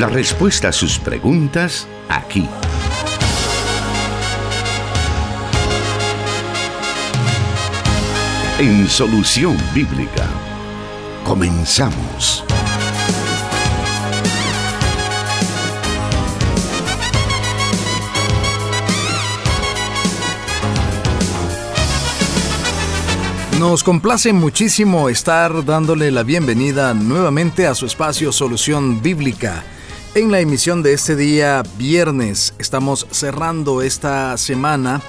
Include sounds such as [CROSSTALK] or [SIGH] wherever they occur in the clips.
La respuesta a sus preguntas aquí. En Solución Bíblica. Comenzamos. Nos complace muchísimo estar dándole la bienvenida nuevamente a su espacio Solución Bíblica. En la emisión de este día viernes estamos cerrando esta semana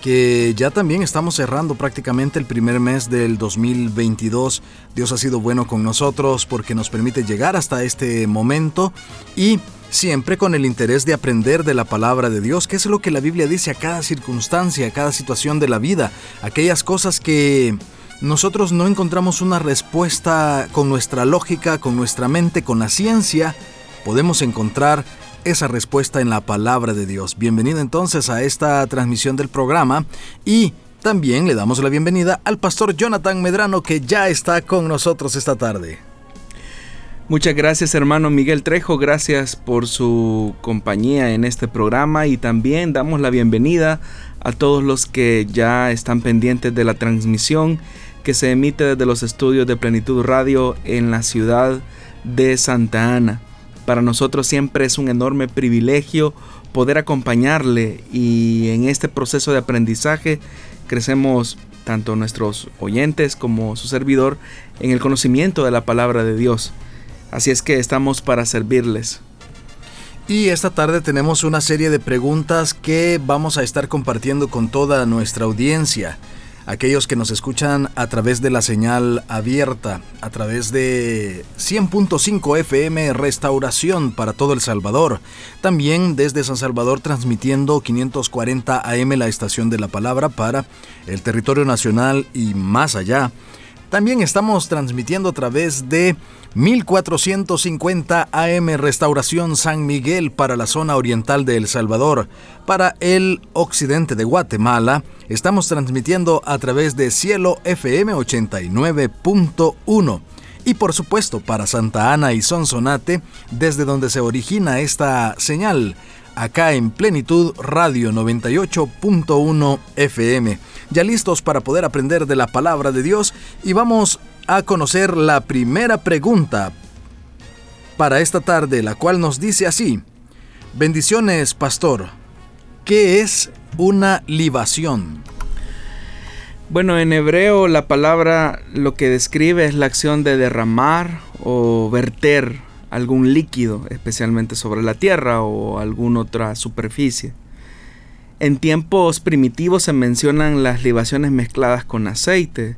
que ya también estamos cerrando prácticamente el primer mes del 2022. Dios ha sido bueno con nosotros porque nos permite llegar hasta este momento y siempre con el interés de aprender de la palabra de Dios, que es lo que la Biblia dice a cada circunstancia, a cada situación de la vida, aquellas cosas que nosotros no encontramos una respuesta con nuestra lógica, con nuestra mente, con la ciencia, podemos encontrar esa respuesta en la palabra de Dios. Bienvenido entonces a esta transmisión del programa y también le damos la bienvenida al pastor Jonathan Medrano que ya está con nosotros esta tarde. Muchas gracias hermano Miguel Trejo, gracias por su compañía en este programa y también damos la bienvenida a todos los que ya están pendientes de la transmisión que se emite desde los estudios de Plenitud Radio en la ciudad de Santa Ana. Para nosotros siempre es un enorme privilegio poder acompañarle y en este proceso de aprendizaje crecemos tanto nuestros oyentes como su servidor en el conocimiento de la palabra de Dios. Así es que estamos para servirles. Y esta tarde tenemos una serie de preguntas que vamos a estar compartiendo con toda nuestra audiencia. Aquellos que nos escuchan a través de la señal abierta, a través de 100.5 FM Restauración para todo El Salvador. También desde San Salvador transmitiendo 540 AM la estación de la palabra para el territorio nacional y más allá. También estamos transmitiendo a través de 1450 AM Restauración San Miguel para la zona oriental de El Salvador. Para el occidente de Guatemala, estamos transmitiendo a través de Cielo FM 89.1. Y por supuesto para Santa Ana y Sonsonate, desde donde se origina esta señal, acá en Plenitud Radio 98.1 FM ya listos para poder aprender de la palabra de Dios y vamos a conocer la primera pregunta para esta tarde, la cual nos dice así, bendiciones pastor, ¿qué es una libación? Bueno, en hebreo la palabra lo que describe es la acción de derramar o verter algún líquido, especialmente sobre la tierra o alguna otra superficie. En tiempos primitivos se mencionan las libaciones mezcladas con aceite.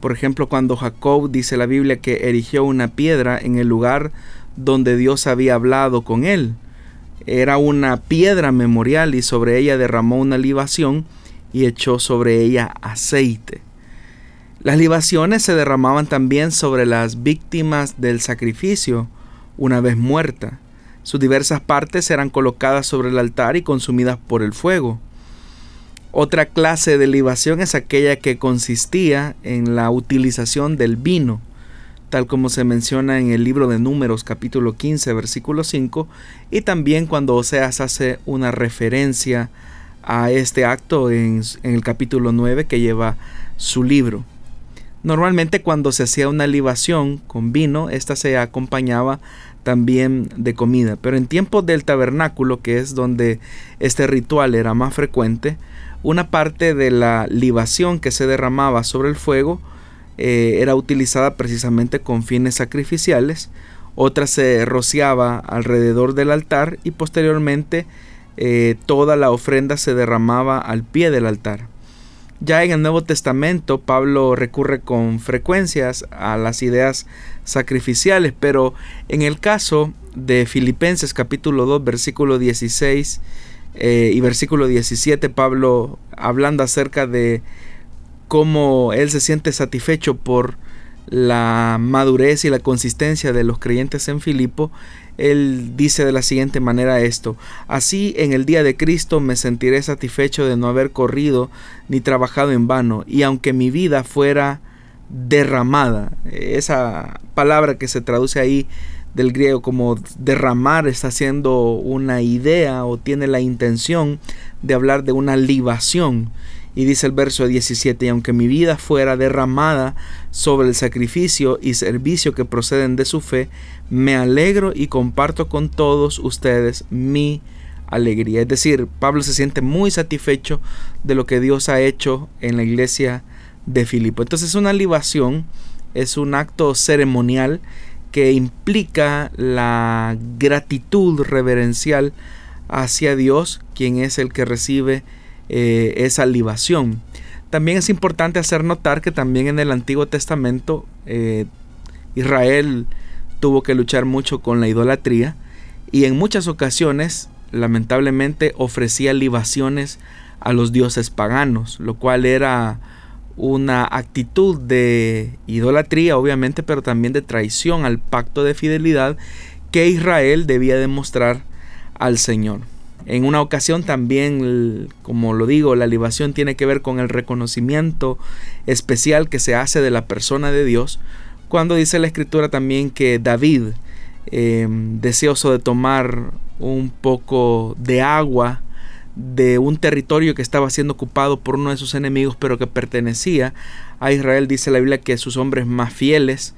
Por ejemplo, cuando Jacob dice la Biblia que erigió una piedra en el lugar donde Dios había hablado con él. Era una piedra memorial y sobre ella derramó una libación y echó sobre ella aceite. Las libaciones se derramaban también sobre las víctimas del sacrificio una vez muerta. Sus diversas partes eran colocadas sobre el altar y consumidas por el fuego. Otra clase de libación es aquella que consistía en la utilización del vino, tal como se menciona en el libro de Números capítulo 15 versículo 5 y también cuando Oseas hace una referencia a este acto en, el capítulo 9 que lleva su libro. Normalmente cuando se hacía una libación con vino, esta se acompañaba también de comida. Pero en tiempos del tabernáculo, que es donde este ritual era más frecuente, una parte de la libación que se derramaba sobre el fuego eh, era utilizada precisamente con fines sacrificiales, otra se rociaba alrededor del altar y posteriormente eh, toda la ofrenda se derramaba al pie del altar. Ya en el Nuevo Testamento Pablo recurre con frecuencias a las ideas sacrificiales, pero en el caso de Filipenses capítulo 2 versículo 16 eh, y versículo 17 Pablo hablando acerca de cómo él se siente satisfecho por la madurez y la consistencia de los creyentes en Filipo, él dice de la siguiente manera esto, así en el día de Cristo me sentiré satisfecho de no haber corrido ni trabajado en vano, y aunque mi vida fuera derramada, esa palabra que se traduce ahí, del griego como derramar está haciendo una idea o tiene la intención de hablar de una libación. Y dice el verso 17, y aunque mi vida fuera derramada sobre el sacrificio y servicio que proceden de su fe, me alegro y comparto con todos ustedes mi alegría. Es decir, Pablo se siente muy satisfecho de lo que Dios ha hecho en la iglesia de Filipo. Entonces una libación es un acto ceremonial que implica la gratitud reverencial hacia Dios, quien es el que recibe eh, esa libación. También es importante hacer notar que también en el Antiguo Testamento eh, Israel tuvo que luchar mucho con la idolatría y en muchas ocasiones lamentablemente ofrecía libaciones a los dioses paganos, lo cual era una actitud de idolatría, obviamente, pero también de traición al pacto de fidelidad que Israel debía demostrar al Señor. En una ocasión también, como lo digo, la libación tiene que ver con el reconocimiento especial que se hace de la persona de Dios, cuando dice la escritura también que David, em, deseoso de tomar un poco de agua de un territorio que estaba siendo ocupado por uno de sus enemigos, pero que pertenecía a Israel. Dice la Biblia que sus hombres más fieles,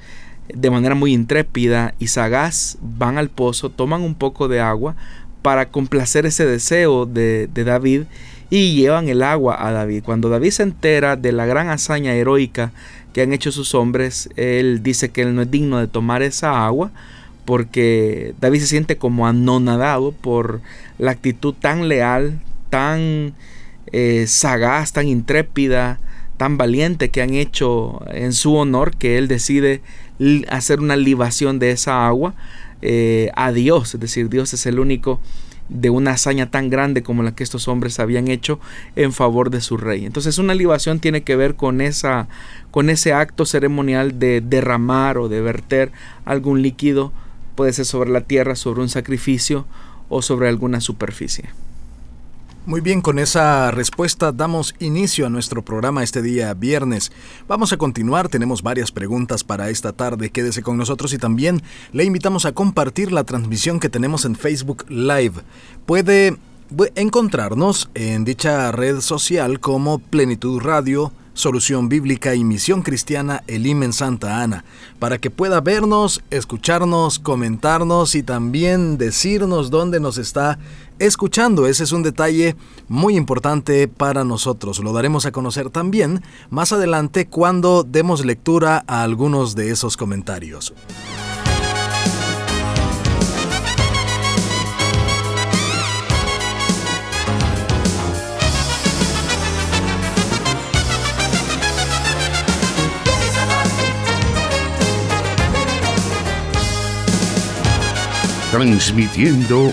de manera muy intrépida y sagaz, van al pozo, toman un poco de agua para complacer ese deseo de, de David y llevan el agua a David. Cuando David se entera de la gran hazaña heroica que han hecho sus hombres, él dice que él no es digno de tomar esa agua, porque David se siente como anonadado por la actitud tan leal, tan eh, sagaz, tan intrépida, tan valiente que han hecho en su honor que él decide hacer una libación de esa agua eh, a Dios. Es decir, Dios es el único de una hazaña tan grande como la que estos hombres habían hecho en favor de su rey. Entonces una libación tiene que ver con esa con ese acto ceremonial de derramar o de verter algún líquido, puede ser sobre la tierra, sobre un sacrificio o sobre alguna superficie. Muy bien, con esa respuesta damos inicio a nuestro programa este día viernes. Vamos a continuar, tenemos varias preguntas para esta tarde, quédese con nosotros y también le invitamos a compartir la transmisión que tenemos en Facebook Live. Puede encontrarnos en dicha red social como Plenitud Radio, Solución Bíblica y Misión Cristiana Elim en Santa Ana, para que pueda vernos, escucharnos, comentarnos y también decirnos dónde nos está escuchando. Ese es un detalle muy importante para nosotros. Lo daremos a conocer también más adelante cuando demos lectura a algunos de esos comentarios. transmitiendo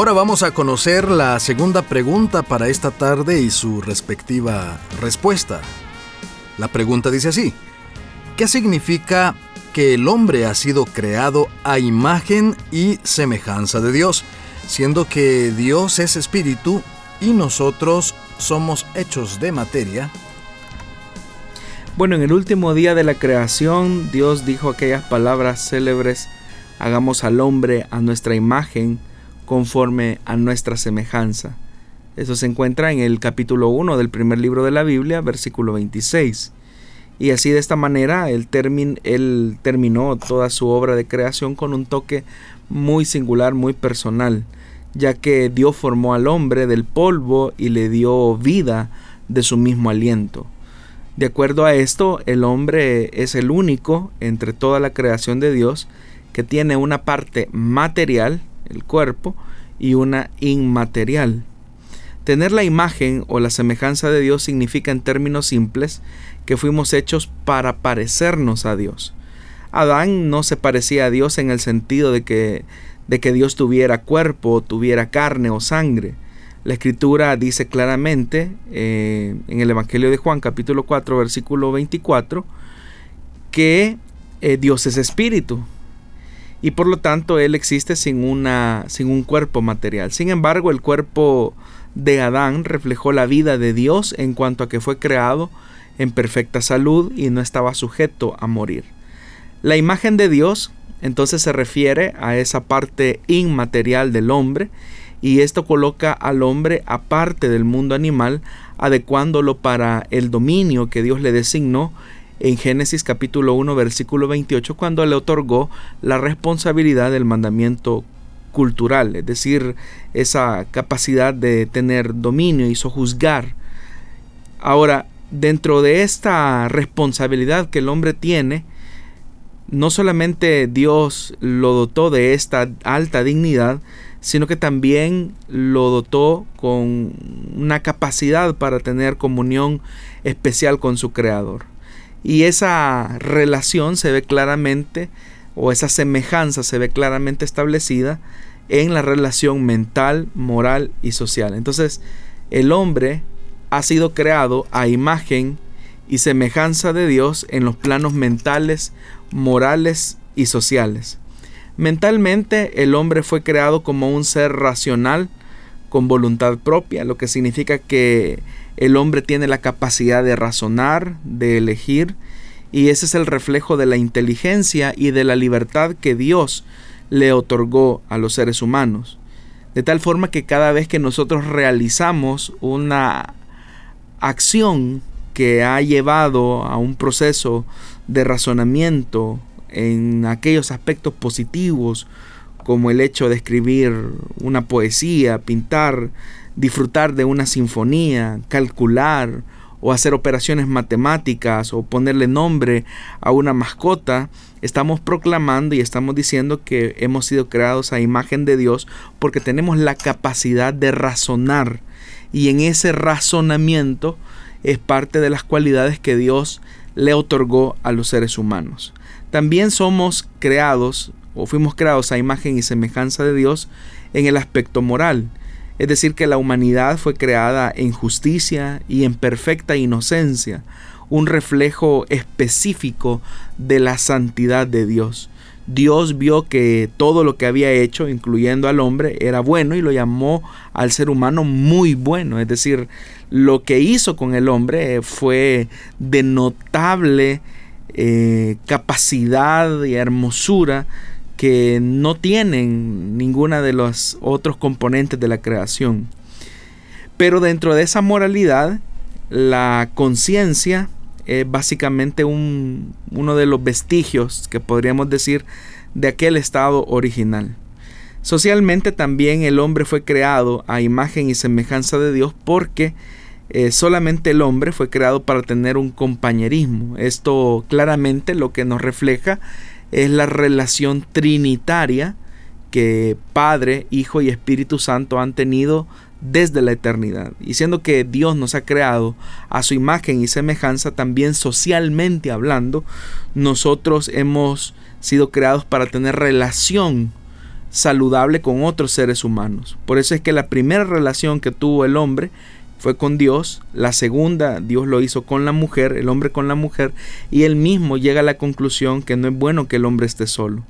Ahora vamos a conocer la segunda pregunta para esta tarde y su respectiva respuesta. La pregunta dice así, ¿qué significa que el hombre ha sido creado a imagen y semejanza de Dios, siendo que Dios es espíritu y nosotros somos hechos de materia? Bueno, en el último día de la creación, Dios dijo aquellas palabras célebres, hagamos al hombre a nuestra imagen, conforme a nuestra semejanza. Eso se encuentra en el capítulo 1 del primer libro de la Biblia, versículo 26. Y así de esta manera él, él terminó toda su obra de creación con un toque muy singular, muy personal, ya que Dios formó al hombre del polvo y le dio vida de su mismo aliento. De acuerdo a esto, el hombre es el único entre toda la creación de Dios que tiene una parte material el cuerpo, y una inmaterial. Tener la imagen o la semejanza de Dios significa en términos simples que fuimos hechos para parecernos a Dios. Adán no se parecía a Dios en el sentido de que de que Dios tuviera cuerpo, tuviera carne o sangre. La escritura dice claramente eh, en el Evangelio de Juan capítulo 4 versículo 24 que eh, Dios es espíritu y por lo tanto Él existe sin, una, sin un cuerpo material. Sin embargo, el cuerpo de Adán reflejó la vida de Dios en cuanto a que fue creado en perfecta salud y no estaba sujeto a morir. La imagen de Dios entonces se refiere a esa parte inmaterial del hombre y esto coloca al hombre aparte del mundo animal, adecuándolo para el dominio que Dios le designó en Génesis capítulo 1 versículo 28 cuando le otorgó la responsabilidad del mandamiento cultural, es decir, esa capacidad de tener dominio y sojuzgar. Ahora, dentro de esta responsabilidad que el hombre tiene, no solamente Dios lo dotó de esta alta dignidad, sino que también lo dotó con una capacidad para tener comunión especial con su Creador. Y esa relación se ve claramente, o esa semejanza se ve claramente establecida en la relación mental, moral y social. Entonces, el hombre ha sido creado a imagen y semejanza de Dios en los planos mentales, morales y sociales. Mentalmente el hombre fue creado como un ser racional con voluntad propia, lo que significa que el hombre tiene la capacidad de razonar, de elegir, y ese es el reflejo de la inteligencia y de la libertad que Dios le otorgó a los seres humanos. De tal forma que cada vez que nosotros realizamos una acción que ha llevado a un proceso de razonamiento en aquellos aspectos positivos como el hecho de escribir una poesía, pintar, disfrutar de una sinfonía, calcular o hacer operaciones matemáticas o ponerle nombre a una mascota, estamos proclamando y estamos diciendo que hemos sido creados a imagen de Dios porque tenemos la capacidad de razonar y en ese razonamiento es parte de las cualidades que Dios le otorgó a los seres humanos. También somos creados o fuimos creados a imagen y semejanza de Dios en el aspecto moral. Es decir, que la humanidad fue creada en justicia y en perfecta inocencia, un reflejo específico de la santidad de Dios. Dios vio que todo lo que había hecho, incluyendo al hombre, era bueno y lo llamó al ser humano muy bueno. Es decir, lo que hizo con el hombre fue de notable eh, capacidad y hermosura que no tienen ninguna de los otros componentes de la creación. Pero dentro de esa moralidad, la conciencia es básicamente un, uno de los vestigios que podríamos decir de aquel estado original. Socialmente también el hombre fue creado a imagen y semejanza de Dios porque eh, solamente el hombre fue creado para tener un compañerismo. Esto claramente lo que nos refleja es la relación trinitaria que Padre, Hijo y Espíritu Santo han tenido desde la eternidad. Y siendo que Dios nos ha creado a su imagen y semejanza, también socialmente hablando, nosotros hemos sido creados para tener relación saludable con otros seres humanos. Por eso es que la primera relación que tuvo el hombre fue con Dios, la segunda Dios lo hizo con la mujer, el hombre con la mujer, y él mismo llega a la conclusión que no es bueno que el hombre esté solo.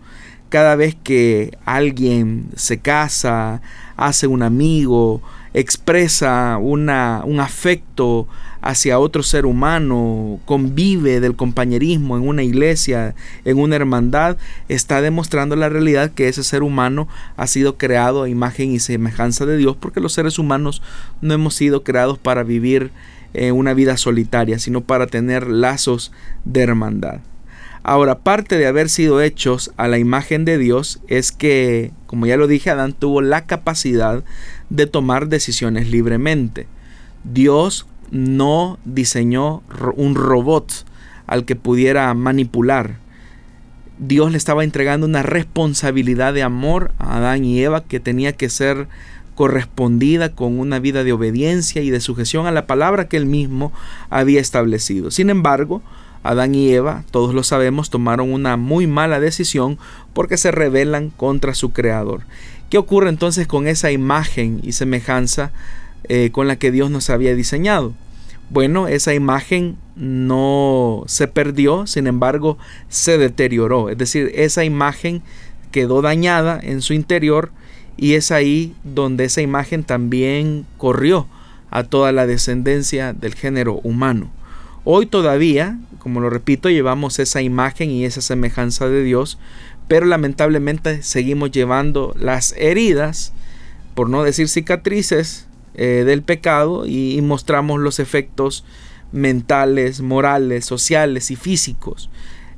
Cada vez que alguien se casa, hace un amigo, expresa una, un afecto hacia otro ser humano, convive del compañerismo en una iglesia, en una hermandad, está demostrando la realidad que ese ser humano ha sido creado a imagen y semejanza de Dios, porque los seres humanos no hemos sido creados para vivir eh, una vida solitaria, sino para tener lazos de hermandad. Ahora, parte de haber sido hechos a la imagen de Dios es que, como ya lo dije, Adán tuvo la capacidad de tomar decisiones libremente. Dios no diseñó un robot al que pudiera manipular. Dios le estaba entregando una responsabilidad de amor a Adán y Eva que tenía que ser correspondida con una vida de obediencia y de sujeción a la palabra que él mismo había establecido. Sin embargo, Adán y Eva, todos lo sabemos, tomaron una muy mala decisión porque se rebelan contra su creador. ¿Qué ocurre entonces con esa imagen y semejanza eh, con la que Dios nos había diseñado? Bueno, esa imagen no se perdió, sin embargo, se deterioró. Es decir, esa imagen quedó dañada en su interior y es ahí donde esa imagen también corrió a toda la descendencia del género humano. Hoy todavía, como lo repito, llevamos esa imagen y esa semejanza de Dios, pero lamentablemente seguimos llevando las heridas, por no decir cicatrices, eh, del pecado y, mostramos los efectos mentales, morales, sociales y físicos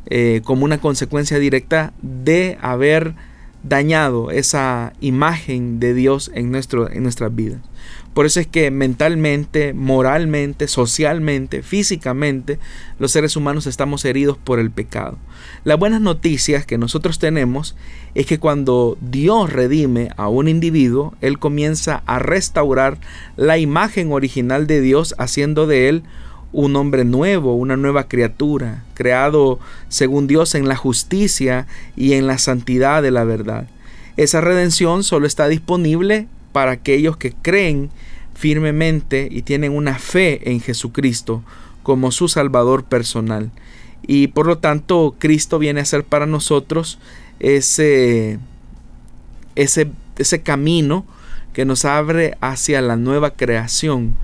eh, como una consecuencia directa de haber dañado esa imagen de Dios en, nuestro, en nuestras vidas. Por eso es que mentalmente, moralmente, socialmente, físicamente, los seres humanos estamos heridos por el pecado. Las buenas noticias que nosotros tenemos es que cuando Dios redime a un individuo, Él comienza a restaurar la imagen original de Dios, haciendo de Él un hombre nuevo, una nueva criatura, creado según Dios en la justicia y en la santidad de la verdad. Esa redención solo está disponible para aquellos que creen firmemente y tienen una fe en Jesucristo como su Salvador personal. Y por lo tanto Cristo viene a ser para nosotros ese, ese, ese camino que nos abre hacia la nueva creación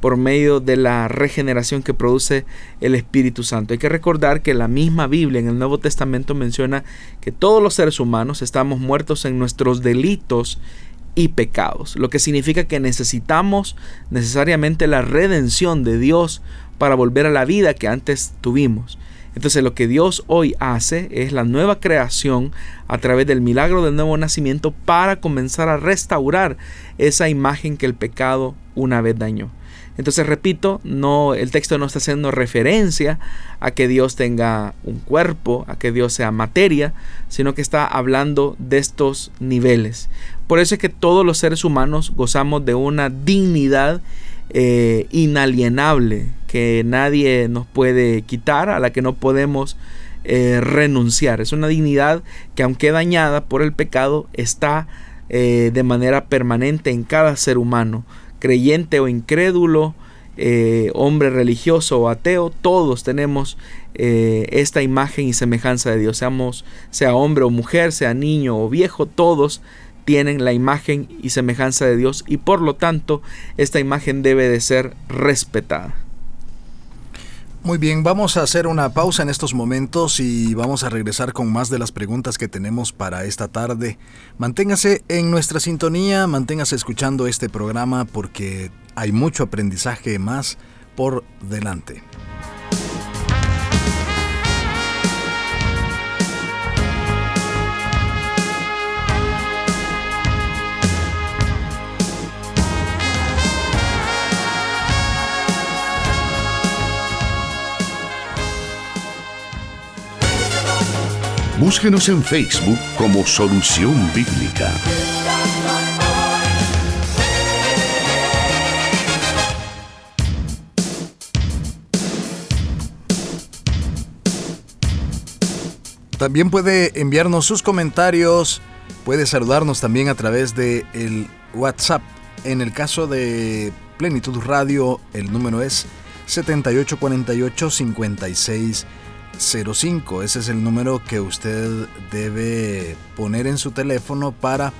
por medio de la regeneración que produce el Espíritu Santo. Hay que recordar que la misma Biblia en el Nuevo Testamento menciona que todos los seres humanos estamos muertos en nuestros delitos y pecados, lo que significa que necesitamos necesariamente la redención de Dios para volver a la vida que antes tuvimos. Entonces lo que Dios hoy hace es la nueva creación a través del milagro del nuevo nacimiento para comenzar a restaurar esa imagen que el pecado una vez dañó. Entonces, repito, no, el texto no está haciendo referencia a que Dios tenga un cuerpo, a que Dios sea materia, sino que está hablando de estos niveles. Por eso es que todos los seres humanos gozamos de una dignidad eh, inalienable que nadie nos puede quitar, a la que no podemos eh, renunciar. Es una dignidad que aunque dañada por el pecado, está eh, de manera permanente en cada ser humano creyente o incrédulo, hombre religioso o ateo, todos tenemos esta imagen y semejanza de Dios, seamos, sea hombre o mujer, sea niño o viejo, todos tienen la imagen y semejanza de Dios y por lo tanto esta imagen debe de ser respetada. Muy bien, vamos a hacer una pausa en estos momentos y vamos a regresar con más de las preguntas que tenemos para esta tarde. Manténgase en nuestra sintonía, manténgase escuchando este programa porque hay mucho aprendizaje más por delante. Búsquenos en Facebook como Solución Bíblica. También puede enviarnos sus comentarios, puede saludarnos también a través de el WhatsApp. En el caso de Plenitud Radio, el número es 7848 56 05. Ese es el número que usted debe poner en su teléfono para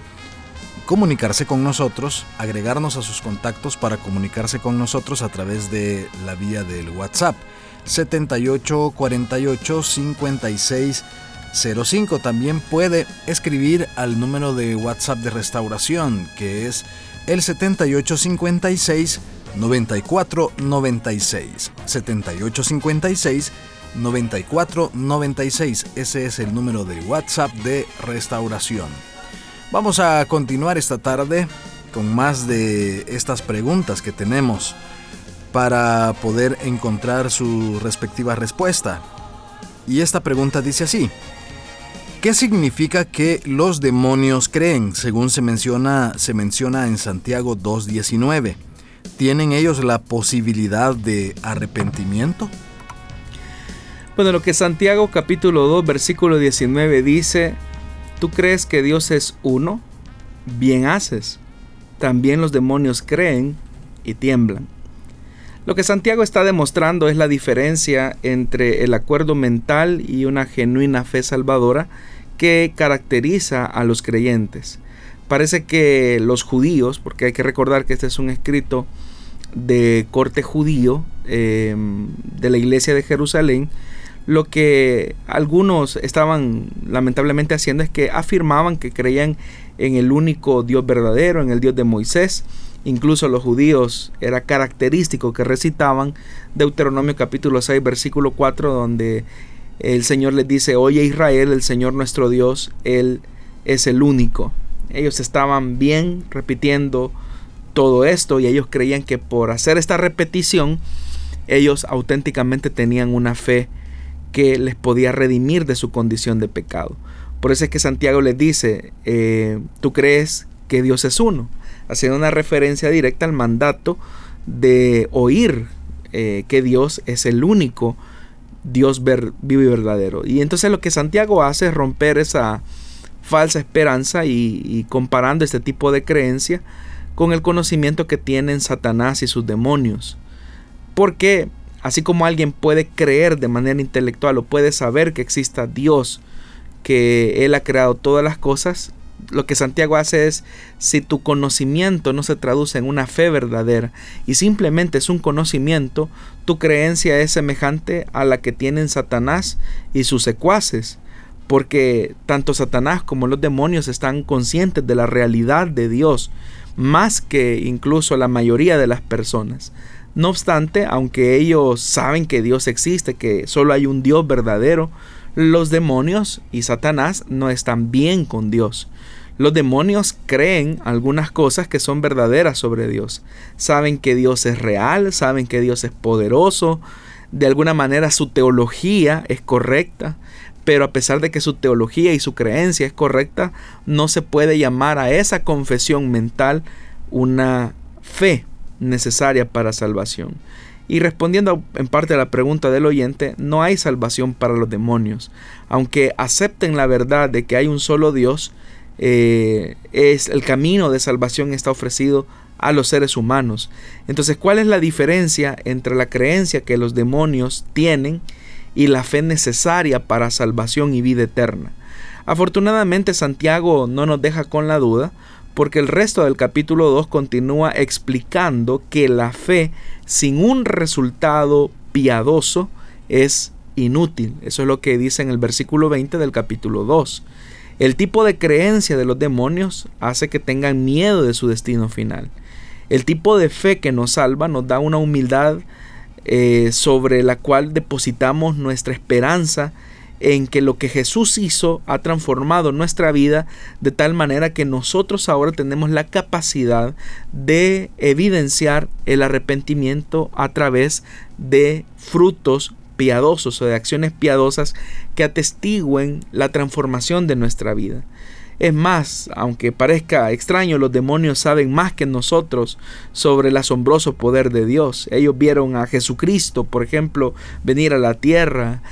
comunicarse con nosotros, agregarnos a sus contactos para comunicarse con nosotros a través de la vía del WhatsApp 7848 5605. También puede escribir al número de WhatsApp de restauración que es el 7856 9496 7856 9496. Ese es el número de WhatsApp de restauración. Vamos a continuar esta tarde con más de estas preguntas que tenemos para poder encontrar su respectiva respuesta. Y esta pregunta dice así. ¿Qué significa que los demonios creen, según se menciona, se menciona en Santiago 2.19? ¿Tienen ellos la posibilidad de arrepentimiento? Bueno, lo que Santiago capítulo 2 versículo 19 dice, ¿tú crees que Dios es uno? Bien haces. También los demonios creen y tiemblan. Lo que Santiago está demostrando es la diferencia entre el acuerdo mental y una genuina fe salvadora que caracteriza a los creyentes. Parece que los judíos, porque hay que recordar que este es un escrito de corte judío em, de la iglesia de Jerusalén, lo que algunos estaban lamentablemente haciendo es que afirmaban que creían en el único Dios verdadero, en el Dios de Moisés, Incluso los judíos era característico que recitaban Deuteronomio capítulo 6 versículo 4 donde el Señor les dice, oye Israel, el Señor nuestro Dios, Él es el único. Ellos estaban bien repitiendo todo esto y ellos creían que por hacer esta repetición ellos auténticamente tenían una fe que les podía redimir de su condición de pecado. Por eso es que Santiago les dice, eh, tú crees que Dios es uno haciendo una referencia directa al mandato de oír eh, que Dios es el único Dios vivo y verdadero. Y entonces lo que Santiago hace es romper esa falsa esperanza y, comparando este tipo de creencia con el conocimiento que tienen Satanás y sus demonios. Porque así como alguien puede creer de manera intelectual o puede saber que exista Dios, que Él ha creado todas las cosas, lo que Santiago hace es, si tu conocimiento no se traduce en una fe verdadera y simplemente es un conocimiento, tu creencia es semejante a la que tienen Satanás y sus secuaces, porque tanto Satanás como los demonios están conscientes de la realidad de Dios, más que incluso la mayoría de las personas. No obstante, aunque ellos saben que Dios existe, que solo hay un Dios verdadero, los demonios y Satanás no están bien con Dios. Los demonios creen algunas cosas que son verdaderas sobre Dios. Saben que Dios es real, saben que Dios es poderoso, de alguna manera su teología es correcta, pero a pesar de que su teología y su creencia es correcta, no se puede llamar a esa confesión mental una fe necesaria para salvación. Y respondiendo en parte a la pregunta del oyente, no hay salvación para los demonios. Aunque acepten la verdad de que hay un solo Dios, eh, es el camino de salvación está ofrecido a los seres humanos. Entonces, ¿cuál es la diferencia entre la creencia que los demonios tienen y la fe necesaria para salvación y vida eterna? Afortunadamente Santiago no nos deja con la duda, porque el resto del capítulo 2 continúa explicando que la fe sin un resultado piadoso es inútil. Eso es lo que dice en el versículo 20 del capítulo 2. El tipo de creencia de los demonios hace que tengan miedo de su destino final. El tipo de fe que nos salva nos da una humildad eh, sobre la cual depositamos nuestra esperanza en que lo que Jesús hizo ha transformado nuestra vida de tal manera que nosotros ahora tenemos la capacidad de evidenciar el arrepentimiento a través de frutos piadosos o de acciones piadosas que atestiguen la transformación de nuestra vida. Es más, aunque parezca extraño, los demonios saben más que nosotros sobre el asombroso poder de Dios. Ellos vieron a Jesucristo, por ejemplo, venir a la tierra,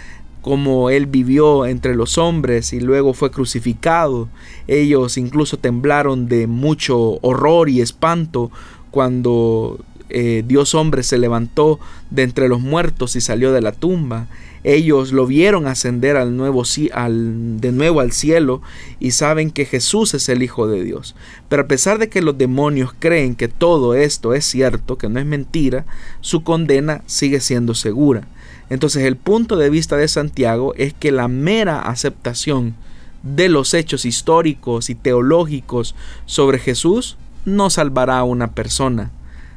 como él vivió entre los hombres y luego fue crucificado. Ellos incluso temblaron de mucho horror y espanto cuando eh, Dios hombre se levantó de entre los muertos y salió de la tumba. Ellos lo vieron ascender al nuevo, de nuevo al cielo y saben que Jesús es el Hijo de Dios. Pero a pesar de que los demonios creen que todo esto es cierto, que no es mentira, su condena sigue siendo segura. Entonces el punto de vista de Santiago es que la mera aceptación de los hechos históricos y teológicos sobre Jesús no salvará a una persona.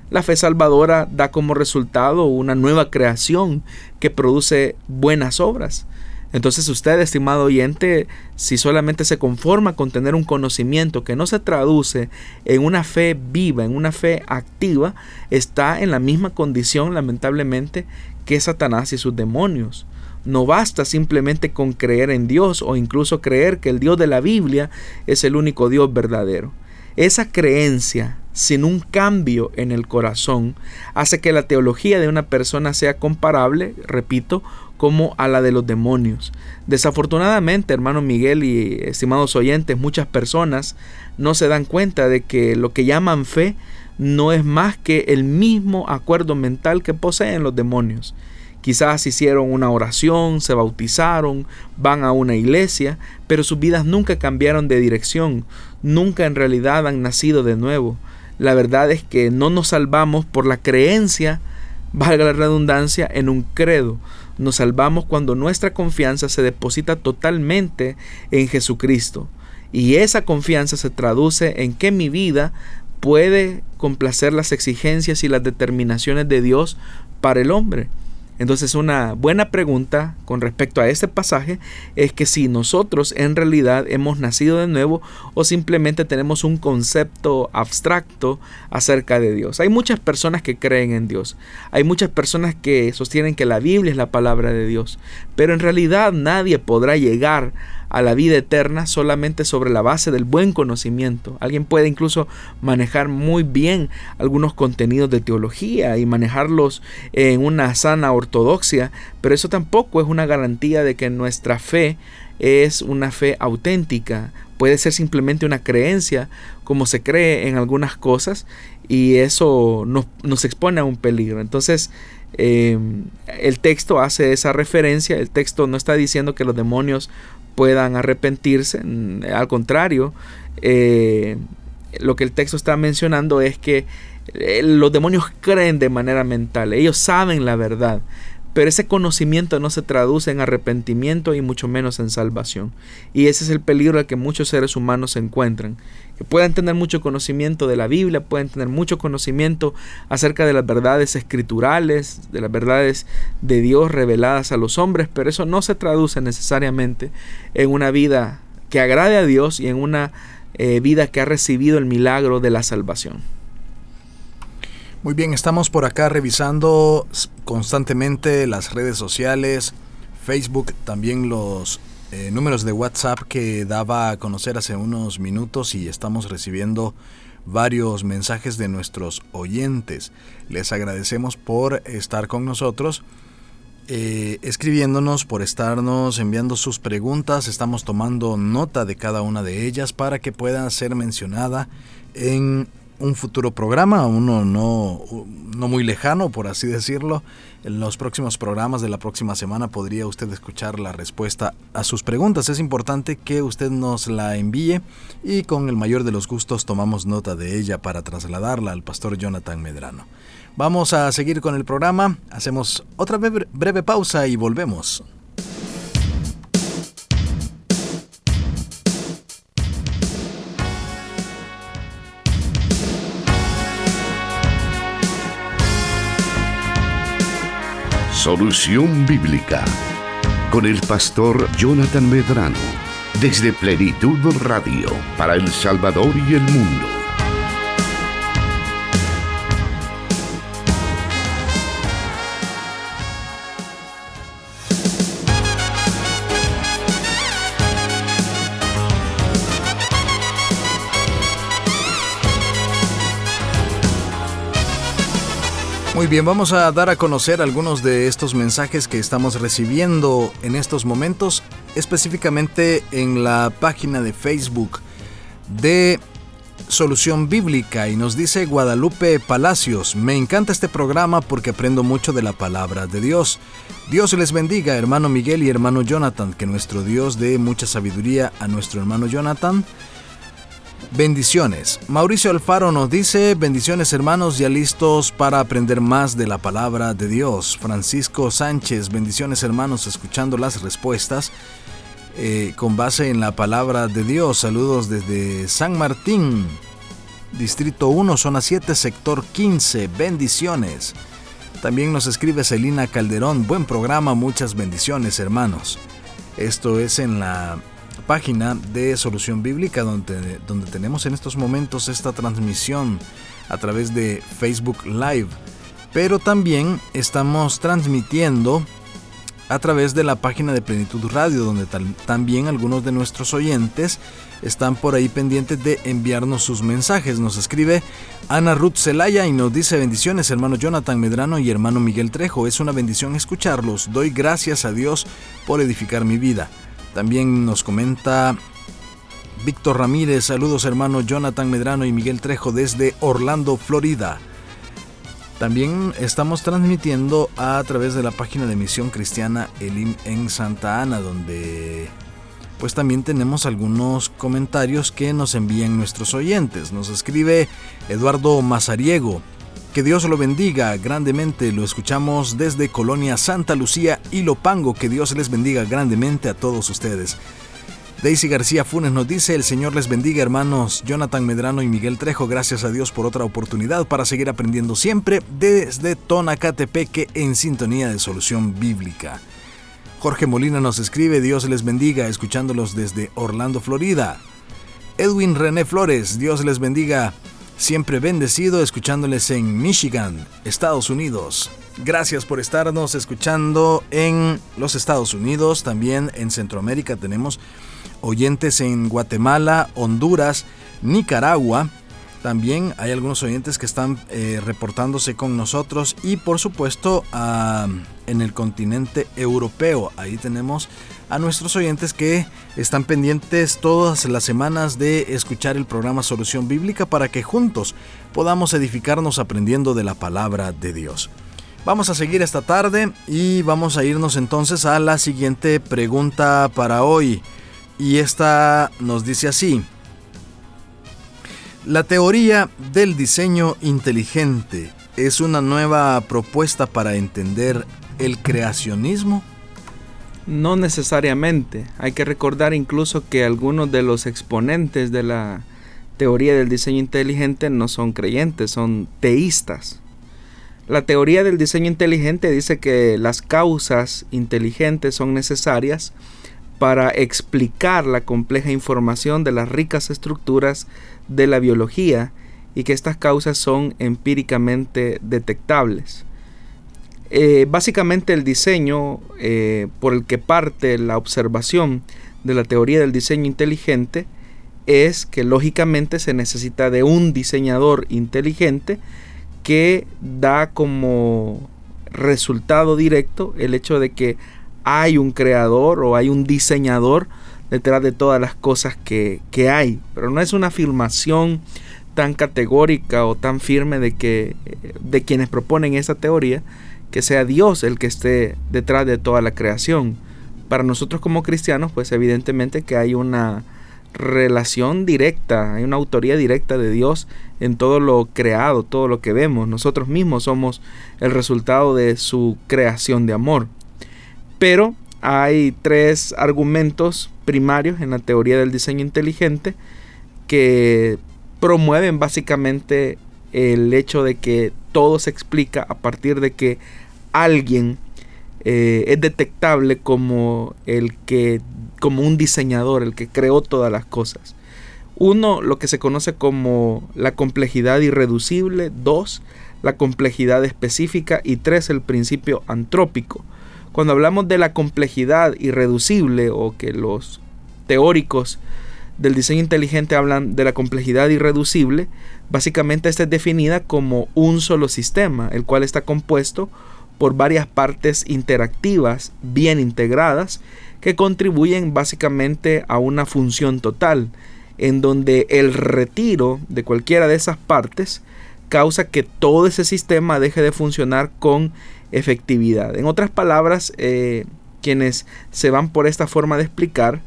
La fe salvadora da como resultado una nueva creación que produce buenas obras. Entonces usted, estimado oyente, si solamente se conforma con tener un conocimiento que no se traduce en una fe viva, en una fe activa, está en la misma condición, lamentablemente, que Satanás y sus demonios. No basta simplemente con creer en Dios o incluso creer que el Dios de la Biblia es el único Dios verdadero. Esa creencia sin un cambio en el corazón hace que la teología de una persona sea comparable, repito, como a la de los demonios. Desafortunadamente, hermano Miguel y estimados oyentes, muchas personas no se dan cuenta de que lo que llaman fe no es más que el mismo acuerdo mental que poseen los demonios. Quizás hicieron una oración, se bautizaron, van a una iglesia, pero sus vidas nunca cambiaron de dirección, nunca en realidad han nacido de nuevo. La verdad es que no nos salvamos por la creencia, valga la redundancia, en un credo. Nos salvamos cuando nuestra confianza se deposita totalmente en Jesucristo. Y esa confianza se traduce en que mi vida puede complacer las exigencias y las determinaciones de Dios para el hombre. Entonces una buena pregunta con respecto a este pasaje es que si nosotros en realidad hemos nacido de nuevo o simplemente tenemos un concepto abstracto acerca de Dios. Hay muchas personas que creen en Dios. Hay muchas personas que sostienen que la Biblia es la palabra de Dios. Pero en realidad nadie podrá llegar a la vida eterna solamente sobre la base del buen conocimiento. Alguien puede incluso manejar muy bien algunos contenidos de teología y manejarlos en una sana ortodoxia, pero eso tampoco es una garantía de que nuestra fe es una fe auténtica. Puede ser simplemente una creencia, como se cree en algunas cosas, y eso nos, expone a un peligro. Entonces, eh, el texto hace esa referencia, el texto no está diciendo que los demonios puedan arrepentirse. Al contrario, eh, lo que el texto está mencionando es que eh, los demonios creen de manera mental, ellos saben la verdad, pero ese conocimiento no se traduce en arrepentimiento y mucho menos en salvación. Y ese es el peligro al que muchos seres humanos se encuentran, que pueden tener mucho conocimiento de la Biblia, pueden tener mucho conocimiento acerca de las verdades escriturales, de las verdades de Dios reveladas a los hombres, pero eso no se traduce necesariamente en una vida que agrade a Dios y en una eh, vida que ha recibido el milagro de la salvación. Muy bien, estamos por acá revisando constantemente las redes sociales, Facebook, también los eh, números de WhatsApp que daba a conocer hace unos minutos y estamos recibiendo varios mensajes de nuestros oyentes. Les agradecemos por estar con nosotros, eh, escribiéndonos, por estarnos enviando sus preguntas. Estamos tomando nota de cada una de ellas para que pueda ser mencionada en un futuro programa, uno no, no muy lejano, por así decirlo. En los próximos programas de la próxima semana podría usted escuchar la respuesta a sus preguntas. Es importante que usted nos la envíe y con el mayor de los gustos tomamos nota de ella para trasladarla al pastor Jonathan Medrano. Vamos a seguir con el programa, hacemos otra breve pausa y volvemos. Solución Bíblica con el pastor Jonathan Medrano desde Plenitud Radio para El Salvador y el mundo. Muy bien, vamos a dar a conocer algunos de estos mensajes que estamos recibiendo en estos momentos, específicamente en la página de Facebook de Solución Bíblica y nos dice Guadalupe Palacios, me encanta este programa porque aprendo mucho de la palabra de Dios. Dios les bendiga, hermano Miguel y hermano Jonathan, que nuestro Dios dé mucha sabiduría a nuestro hermano Jonathan Bendiciones. Mauricio Alfaro nos dice, bendiciones hermanos, ya listos para aprender más de la palabra de Dios. Francisco Sánchez, bendiciones hermanos, escuchando las respuestas eh, con base en la palabra de Dios. Saludos desde San Martín, Distrito 1, Zona 7, Sector 15. Bendiciones. También nos escribe Celina Calderón, buen programa, muchas bendiciones hermanos. Esto es en la página de Solución Bíblica donde, donde tenemos en estos momentos esta transmisión a través de Facebook Live. Pero también estamos transmitiendo a través de la página de Plenitud Radio, donde también algunos de nuestros oyentes están por ahí pendientes de enviarnos sus mensajes. Nos escribe Ana Ruth Zelaya y nos dice bendiciones hermano Jonathan Medrano y hermano Miguel Trejo. Es una bendición escucharlos. Doy gracias a Dios por edificar mi vida. También nos comenta Víctor Ramírez. Saludos hermano Jonathan Medrano y Miguel Trejo desde Orlando, Florida. También estamos transmitiendo a través de la página de Misión Cristiana Elim en Santa Ana, donde pues también tenemos algunos comentarios que nos envían nuestros oyentes. Nos escribe Eduardo Mazariego. Que Dios lo bendiga grandemente. Lo escuchamos desde Colonia Santa Lucía y Lopango. Que Dios les bendiga grandemente a todos ustedes. Daisy García Funes nos dice, el Señor les bendiga hermanos Jonathan Medrano y Miguel Trejo, gracias a Dios por otra oportunidad para seguir aprendiendo siempre desde Tonacatepeque en sintonía de solución bíblica. Jorge Molina nos escribe, Dios les bendiga, escuchándolos desde Orlando, Florida. Edwin René Flores, Dios les bendiga, siempre bendecido, escuchándoles en Michigan, Estados Unidos. Gracias por estarnos escuchando en los Estados Unidos, también en Centroamérica tenemos oyentes en Guatemala, Honduras, Nicaragua. También hay algunos oyentes que están eh, reportándose con nosotros y por supuesto en el continente europeo. Ahí tenemos a nuestros oyentes que están pendientes todas las semanas de escuchar el programa Solución Bíblica para que juntos podamos edificarnos aprendiendo de la palabra de Dios. Vamos a seguir esta tarde y vamos a irnos entonces a la siguiente pregunta para hoy. Y esta nos dice así. La teoría del diseño inteligente es una nueva propuesta para entender el creacionismo. No necesariamente. Hay que recordar incluso que algunos de los exponentes de la teoría del diseño inteligente no son creyentes, son teístas. La teoría del diseño inteligente dice que las causas inteligentes son necesarias para explicar la compleja información de las ricas estructuras de la biología y que estas causas son empíricamente detectables. Eh, básicamente el diseño eh, por el que parte la observación de la teoría del diseño inteligente es que lógicamente se necesita de un diseñador inteligente que da como resultado directo el hecho de que hay un creador o hay un diseñador detrás de todas las cosas que, hay. Pero no es una afirmación tan categórica o tan firme de que de quienes proponen esa teoría que sea Dios el que esté detrás de toda la creación. Para nosotros como cristianos, pues evidentemente que hay una relación directa, hay una autoría directa de Dios en todo lo creado, todo lo que vemos. Nosotros mismos somos el resultado de su creación de amor. Pero hay tres argumentos primarios en la teoría del diseño inteligente que promueven básicamente el hecho de que todo se explica a partir de que alguien eh, es detectable como el que como un diseñador, el que creó todas las cosas. Uno, lo que se conoce como la complejidad irreducible. Dos, la complejidad específica. Y tres, el principio antrópico. Cuando hablamos de la complejidad irreducible o que los teóricos del diseño inteligente hablan de la complejidad irreducible, básicamente esta es definida como un solo sistema, el cual está compuesto por varias partes interactivas bien integradas que contribuyen básicamente a una función total, en donde el retiro de cualquiera de esas partes causa que todo ese sistema deje de funcionar con efectividad. En otras palabras, eh, quienes se van por esta forma de explicar,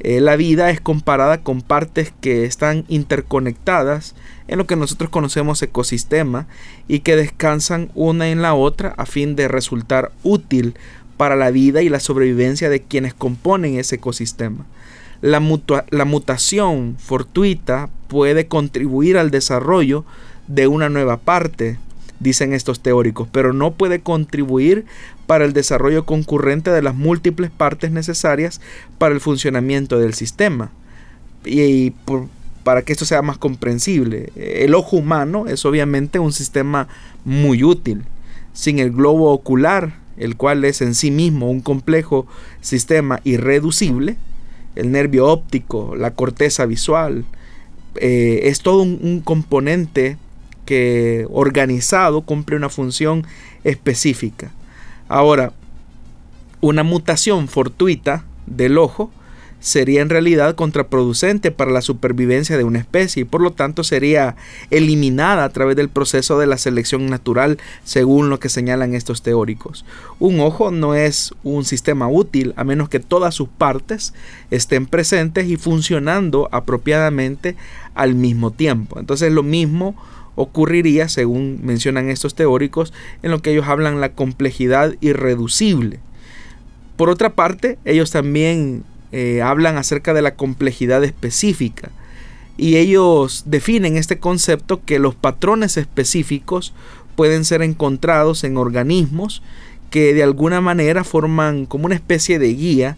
eh, la vida es comparada con partes que están interconectadas en lo que nosotros conocemos ecosistema y que descansan una en la otra a fin de resultar útil para la vida y la sobrevivencia de quienes componen ese ecosistema. La, la mutación fortuita puede contribuir al desarrollo de una nueva parte dicen estos teóricos, pero no puede contribuir para el desarrollo concurrente de las múltiples partes necesarias para el funcionamiento del sistema. Y, para que esto sea más comprensible, el ojo humano es obviamente un sistema muy útil. Sin el globo ocular, el cual es en sí mismo un complejo sistema irreducible, el nervio óptico, la corteza visual, eh, es todo un, componente que organizado cumple una función específica. Ahora, una mutación fortuita del ojo sería en realidad contraproducente para la supervivencia de una especie y por lo tanto sería eliminada a través del proceso de la selección natural según lo que señalan estos teóricos. Un ojo no es un sistema útil a menos que todas sus partes estén presentes y funcionando apropiadamente al mismo tiempo. Entonces lo mismo ocurriría, según mencionan estos teóricos, en lo que ellos hablan la complejidad irreducible. Por otra parte, ellos también eh, hablan acerca de la complejidad específica. Y ellos definen este concepto que los patrones específicos pueden ser encontrados en organismos que de alguna manera forman como una especie de guía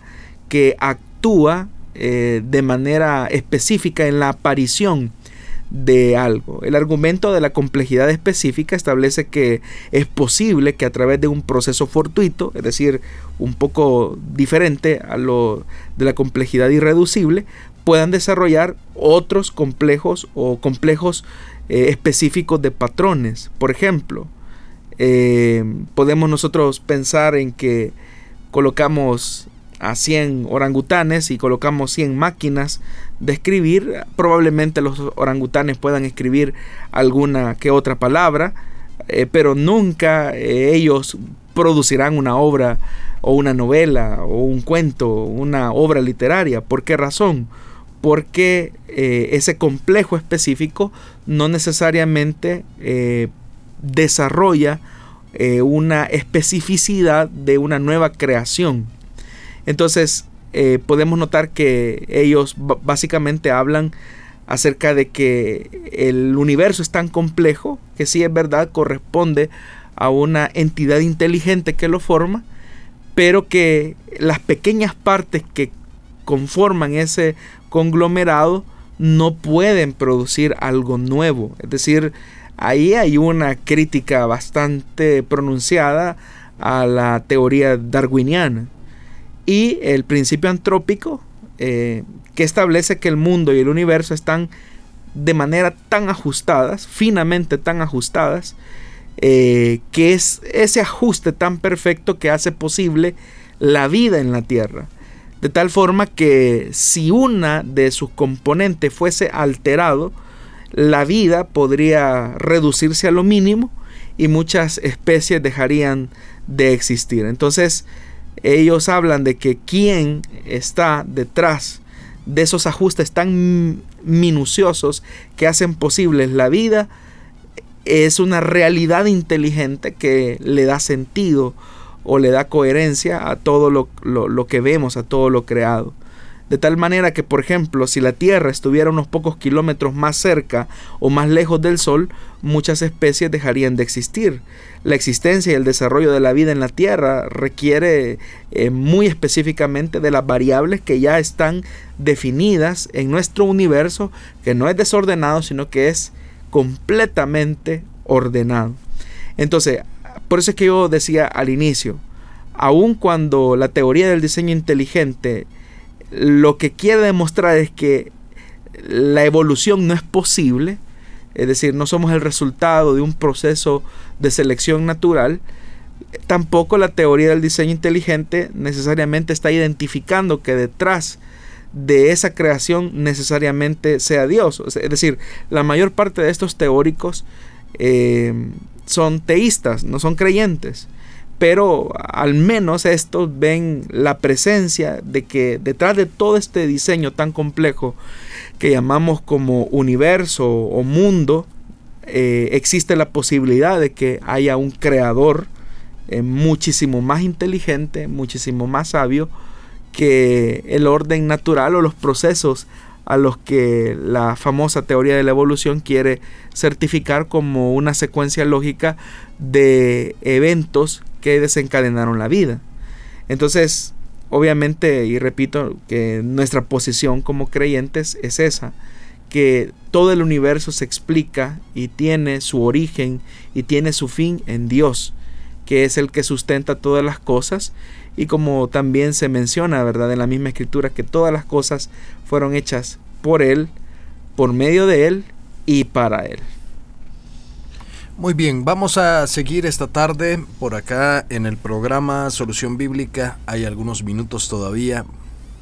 que actúa eh, de manera específica en la aparición de algo. El argumento de la complejidad específica establece que es posible que a través de un proceso fortuito, es decir, un poco diferente a lo de la complejidad irreducible, puedan desarrollar otros complejos o complejos eh, específicos de patrones. Por ejemplo, eh, podemos nosotros pensar en que colocamos a 100 orangutanes y colocamos 100 máquinas de escribir, probablemente los orangutanes puedan escribir alguna que otra palabra, eh, pero nunca eh, ellos producirán una obra o una novela o un cuento, una obra literaria. ¿Por qué razón? Porque eh, ese complejo específico no necesariamente desarrolla una especificidad de una nueva creación. Entonces, eh, podemos notar que ellos básicamente hablan acerca de que el universo es tan complejo que sí es verdad corresponde a una entidad inteligente que lo forma, pero que las pequeñas partes que conforman ese conglomerado no pueden producir algo nuevo. Es decir, ahí hay una crítica bastante pronunciada a la teoría darwiniana y el principio antrópico eh, que establece que el mundo y el universo están de manera tan ajustadas, finamente tan ajustadas, eh, que es ese ajuste tan perfecto que hace posible la vida en la Tierra. De tal forma que si una de sus componentes fuese alterado, la vida podría reducirse a lo mínimo y muchas especies dejarían de existir. Entonces, ellos hablan de que quien está detrás de esos ajustes tan minuciosos que hacen posibles la vida es una realidad inteligente que le da sentido o le da coherencia a todo lo, lo que vemos, a todo lo creado. De tal manera que, por ejemplo, si la Tierra estuviera unos pocos kilómetros más cerca o más lejos del Sol, muchas especies dejarían de existir. La existencia y el desarrollo de la vida en la Tierra requiere eh, muy específicamente de las variables que ya están definidas en nuestro universo, que no es desordenado, sino que es completamente ordenado. Entonces, por eso es que yo decía al inicio, aun cuando la teoría del diseño inteligente lo que quiere demostrar es que la evolución no es posible, es decir, no somos el resultado de un proceso de selección natural, tampoco la teoría del diseño inteligente necesariamente está identificando que detrás de esa creación necesariamente sea Dios. Es decir, la mayor parte de estos teóricos eh, son teístas, no son creyentes pero al menos estos ven la presencia de que detrás de todo este diseño tan complejo que llamamos como universo o mundo, eh, existe la posibilidad de que haya un creador eh, muchísimo más inteligente, muchísimo más sabio que el orden natural o los procesos a los que la famosa teoría de la evolución quiere certificar como una secuencia lógica de eventos que desencadenaron la vida. Entonces, obviamente, y repito, que nuestra posición como creyentes es esa, que todo el universo se explica y tiene su origen y tiene su fin en Dios. que es el que sustenta todas las cosas, y como también se menciona, ¿verdad?, en la misma escritura, que todas las cosas fueron hechas por Él, por medio de Él y para Él. Muy bien, vamos a seguir esta tarde por acá en el programa Solución Bíblica. Hay algunos minutos todavía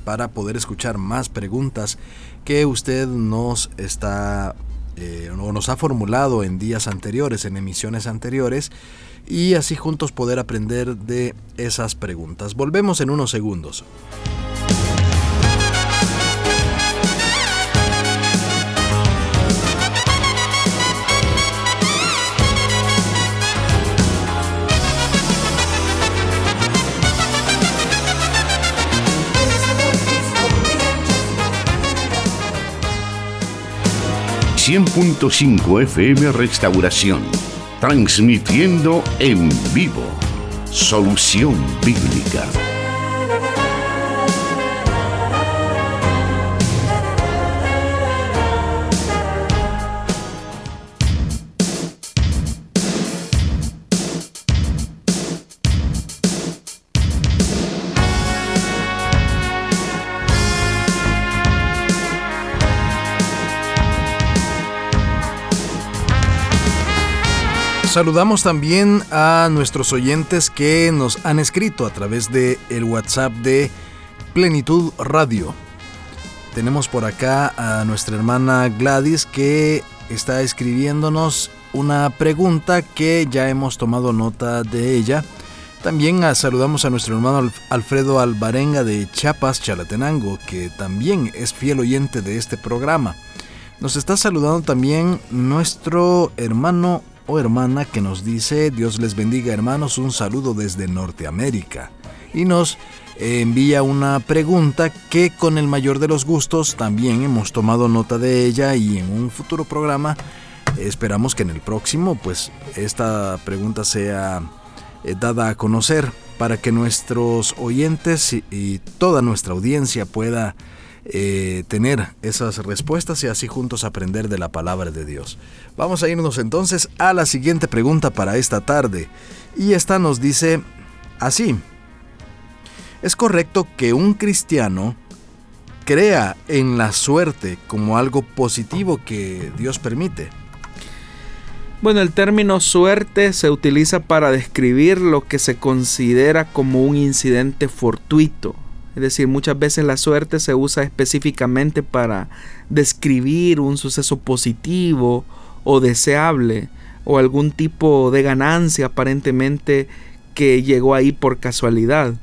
para poder escuchar más preguntas que usted nos está eh, o nos ha formulado en días anteriores, en emisiones anteriores, y así juntos poder aprender de esas preguntas. Volvemos en unos segundos. ...100.5 FM Restauración transmitiendo en vivo Solución Bíblica. Saludamos también a nuestros oyentes que nos han escrito a través de el WhatsApp de Plenitud Radio. Tenemos por acá a nuestra hermana Gladys que está escribiéndonos una pregunta que ya hemos tomado nota de ella. También saludamos a nuestro hermano Alfredo Alvarenga de Chiapas, Chalatenango, que también es fiel oyente de este programa. Nos está saludando también nuestro hermano hermana que nos dice, Dios les bendiga hermanos, un saludo desde Norteamérica. Y nos envía una pregunta que con el mayor de los gustos también hemos tomado nota de ella y en un futuro programa esperamos que en el próximo pues esta pregunta sea eh, dada a conocer para que nuestros oyentes y toda nuestra audiencia pueda eh, tener esas respuestas y así juntos aprender de la palabra de Dios. Vamos a irnos entonces a la siguiente pregunta para esta tarde. Y esta nos dice así. ¿Es correcto que un cristiano crea en la suerte como algo positivo que Dios permite? Bueno, el término suerte se utiliza para describir lo que se considera como un incidente fortuito, es decir, muchas veces la suerte se usa específicamente para describir un suceso positivo o deseable o algún tipo de ganancia aparentemente que llegó ahí por casualidad.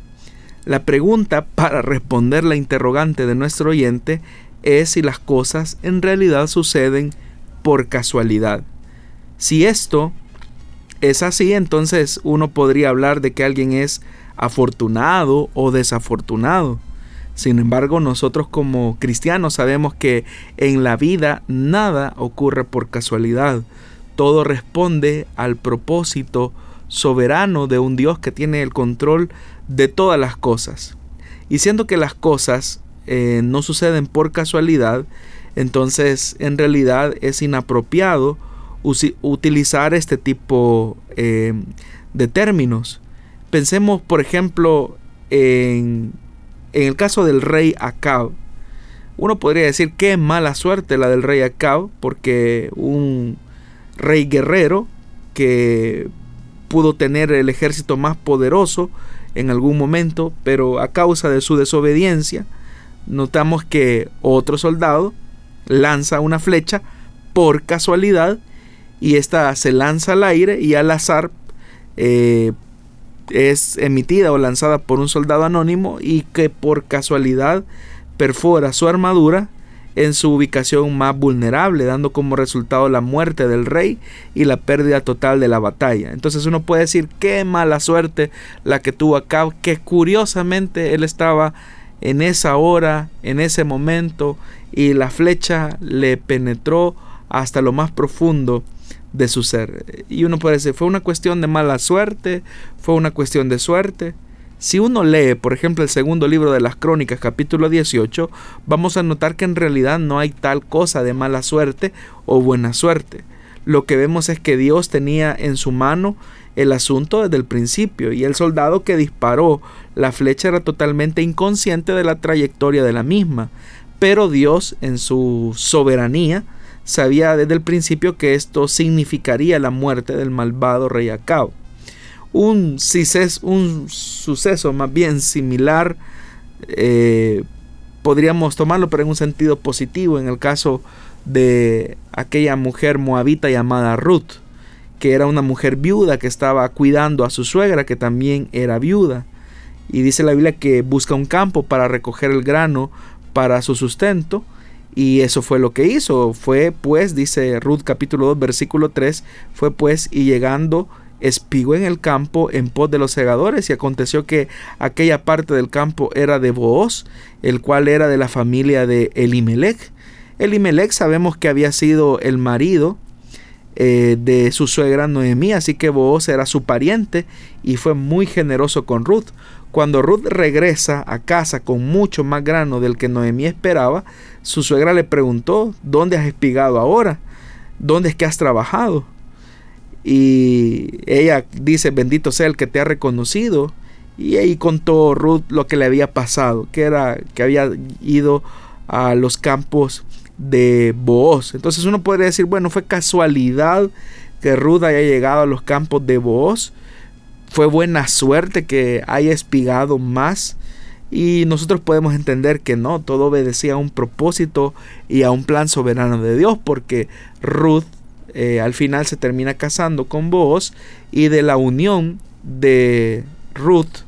La pregunta [LAUGHS] para responder la interrogante de nuestro oyente es si las cosas en realidad suceden por casualidad. Si esto es así, entonces uno podría hablar de que alguien es afortunado o desafortunado. Sin embargo, nosotros como cristianos sabemos que en la vida nada ocurre por casualidad. Todo responde al propósito soberano de un Dios que tiene el control de todas las cosas. Y siendo que las cosas eh, no suceden por casualidad, entonces en realidad es inapropiado utilizar este tipo eh, de términos. Pensemos, por ejemplo, en, el caso del rey Acab. Uno podría decir qué mala suerte la del rey Acab, porque un rey guerrero que pudo tener el ejército más poderoso en algún momento, pero a causa de su desobediencia, notamos que otro soldado lanza una flecha por casualidad y esta se lanza al aire y al azar eh, es emitida o lanzada por un soldado anónimo y que por casualidad perfora su armadura en su ubicación más vulnerable, dando como resultado la muerte del rey y la pérdida total de la batalla. Entonces uno puede decir qué mala suerte la que tuvo que curiosamente él estaba en esa hora, en ese momento, y la flecha le penetró hasta lo más profundo de su ser. Y uno puede decir, ¿fue una cuestión de mala suerte? ¿Fue una cuestión de suerte? Si uno lee, por ejemplo, el segundo libro de las Crónicas, capítulo 18, vamos a notar que en realidad no hay tal cosa de mala suerte o buena suerte. lo que vemos es que Dios tenía en su mano el asunto desde el principio y el soldado que disparó la flecha era totalmente inconsciente de la trayectoria de la misma, pero Dios en su soberanía sabía desde el principio que esto significaría la muerte del malvado rey Acab. Un, un suceso más bien similar eh, podríamos tomarlo pero en un sentido positivo en el caso de aquella mujer moabita llamada Ruth, que era una mujer viuda que estaba cuidando a su suegra que también era viuda. Y dice la Biblia que busca un campo para recoger el grano para su sustento. Y eso fue lo que hizo. Fue pues, dice Ruth capítulo 2 versículo 3, fue pues y llegando espigó en el campo en pos de los segadores y aconteció que aquella parte del campo era de Booz, el cual era de la familia de Elimelech. Elimelech sabemos que había sido el marido eh, de su suegra Noemí, así que Booz era su pariente y fue muy generoso con Ruth. Cuando Ruth regresa a casa con mucho más grano del que Noemí esperaba, su suegra le preguntó, ¿dónde has espigado ahora? ¿Dónde es que has trabajado? Y ella dice, bendito sea el que te ha reconocido. Y ahí contó Ruth lo que le había pasado, que era que había ido a los campos de Booz. Entonces uno podría decir, bueno, fue casualidad que Ruth haya llegado a los campos de Booz. Fue buena suerte que haya espigado más. Y nosotros podemos entender que no, todo obedecía a un propósito y a un plan soberano de Dios, porque Ruth eh, al final se termina casando con Boaz y de la unión de Ruth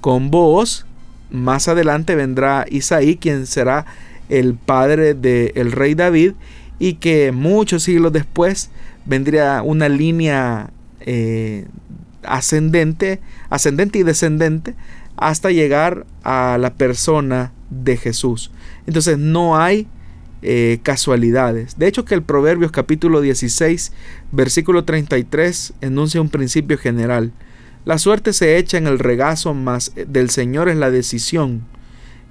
con Boaz, más adelante vendrá Isaí, quien será el padre del rey David y que muchos siglos después vendría una línea eh, ascendente, ascendente y descendente hasta llegar a la persona de Jesús. Entonces no hay eh, casualidades. De hecho que el Proverbios capítulo 16, versículo 33 enuncia un principio general. La suerte se echa en el regazo, más del Señor es la decisión.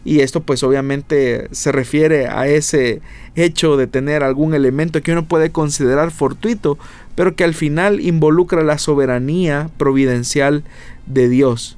Y esto pues obviamente se refiere a ese hecho de tener algún elemento que uno puede considerar fortuito, pero que al final involucra la soberanía providencial de Dios.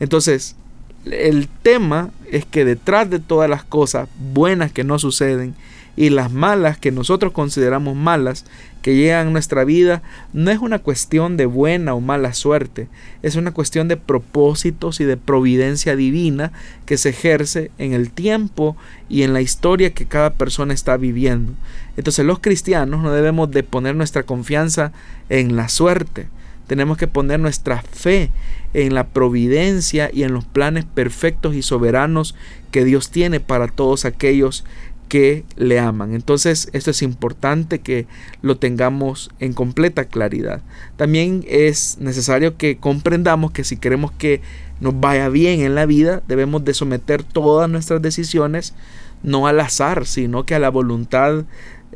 Entonces, el tema es que detrás de todas las cosas buenas que no suceden y las malas que nosotros consideramos malas que llegan a nuestra vida no es una cuestión de buena o mala suerte, es una cuestión de propósitos y de providencia divina que se ejerce en el tiempo y en la historia que cada persona está viviendo. Entonces los cristianos no debemos de poner nuestra confianza en la suerte, tenemos que poner nuestra fe en la providencia y en los planes perfectos y soberanos que Dios tiene para todos aquellos que le aman. Entonces esto es importante que lo tengamos en completa claridad. También es necesario que comprendamos que si queremos que nos vaya bien en la vida, debemos de someter todas nuestras decisiones no al azar, sino que a la voluntad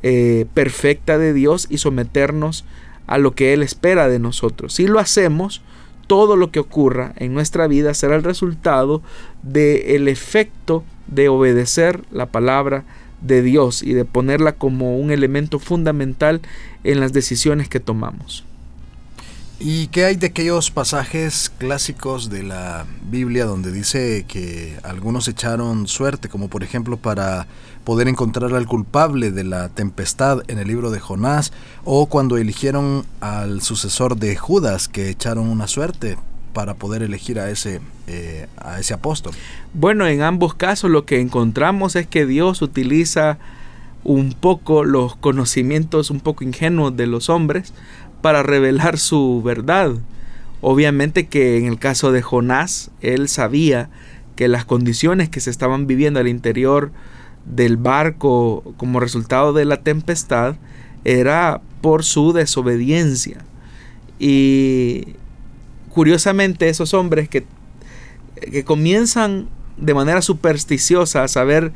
eh, perfecta de Dios y someternos a lo que Él espera de nosotros. Si lo hacemos, todo lo que ocurra en nuestra vida será el resultado del efecto de obedecer la palabra de Dios y de ponerla como un elemento fundamental en las decisiones que tomamos. ¿Y qué hay de aquellos pasajes clásicos de la Biblia donde dice que algunos echaron suerte, como por ejemplo para poder encontrar al culpable de la tempestad en el libro de Jonás, o cuando eligieron al sucesor de Judas, que echaron una suerte para poder elegir a ese, eh, a ese apóstol? Bueno, en ambos casos lo que encontramos es que Dios utiliza un poco los conocimientos un poco ingenuos de los hombres para revelar su verdad. Obviamente que en el caso de Jonás, él sabía que las condiciones que se estaban viviendo al interior del barco como resultado de la tempestad era por su desobediencia. Y curiosamente esos hombres que, que comienzan de manera supersticiosa a saber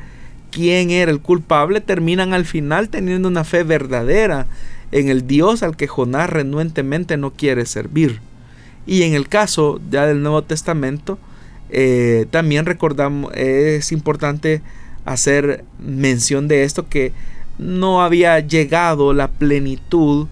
quién era el culpable, terminan al final teniendo una fe verdadera en el Dios al que Jonás renuentemente no quiere servir. Y en el caso ya del Nuevo Testamento, eh, también recordamos, es importante hacer mención de esto, que no había llegado la plenitud